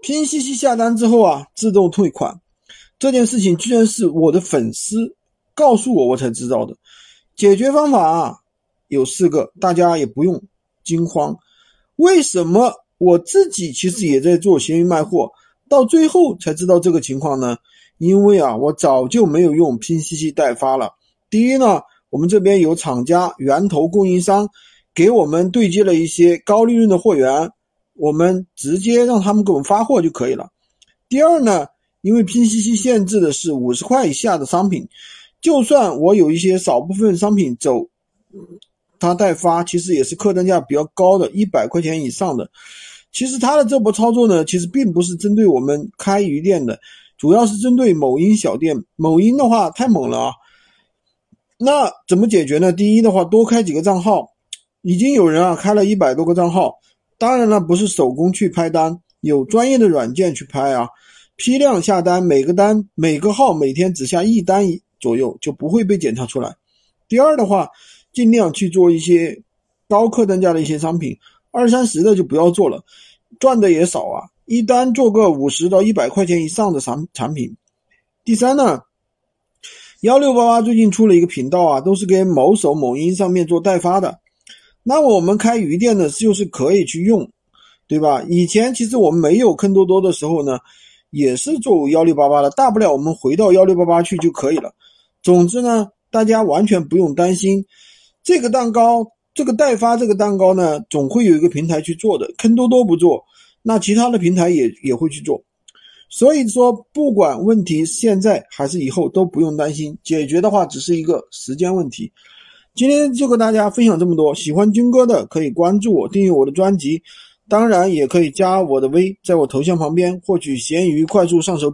拼夕夕下单之后啊，自动退款，这件事情居然是我的粉丝告诉我，我才知道的。解决方法啊有四个，大家也不用惊慌。为什么我自己其实也在做闲鱼卖货，到最后才知道这个情况呢？因为啊，我早就没有用拼夕夕代发了。第一呢，我们这边有厂家源头供应商给我们对接了一些高利润的货源。我们直接让他们给我们发货就可以了。第二呢，因为拼夕夕限制的是五十块以下的商品，就算我有一些少部分商品走，他代发其实也是客单价比较高的，一百块钱以上的。其实他的这波操作呢，其实并不是针对我们开鱼店的，主要是针对某音小店。某音的话太猛了啊！那怎么解决呢？第一的话，多开几个账号，已经有人啊开了一百多个账号。当然了，不是手工去拍单，有专业的软件去拍啊。批量下单，每个单每个号每天只下一单左右，就不会被检查出来。第二的话，尽量去做一些高客单价的一些商品，二三十的就不要做了，赚的也少啊。一单做个五十到一百块钱以上的产产品。第三呢，幺六八八最近出了一个频道啊，都是给某手、某音上面做代发的。那我们开鱼店呢，就是可以去用，对吧？以前其实我们没有坑多多的时候呢，也是做幺六八八的，大不了我们回到幺六八八去就可以了。总之呢，大家完全不用担心这个蛋糕，这个代发这个蛋糕呢，总会有一个平台去做的。坑多多不做，那其他的平台也也会去做。所以说，不管问题现在还是以后，都不用担心，解决的话只是一个时间问题。今天就跟大家分享这么多，喜欢军哥的可以关注我，订阅我的专辑，当然也可以加我的微，在我头像旁边获取闲鱼快速上手。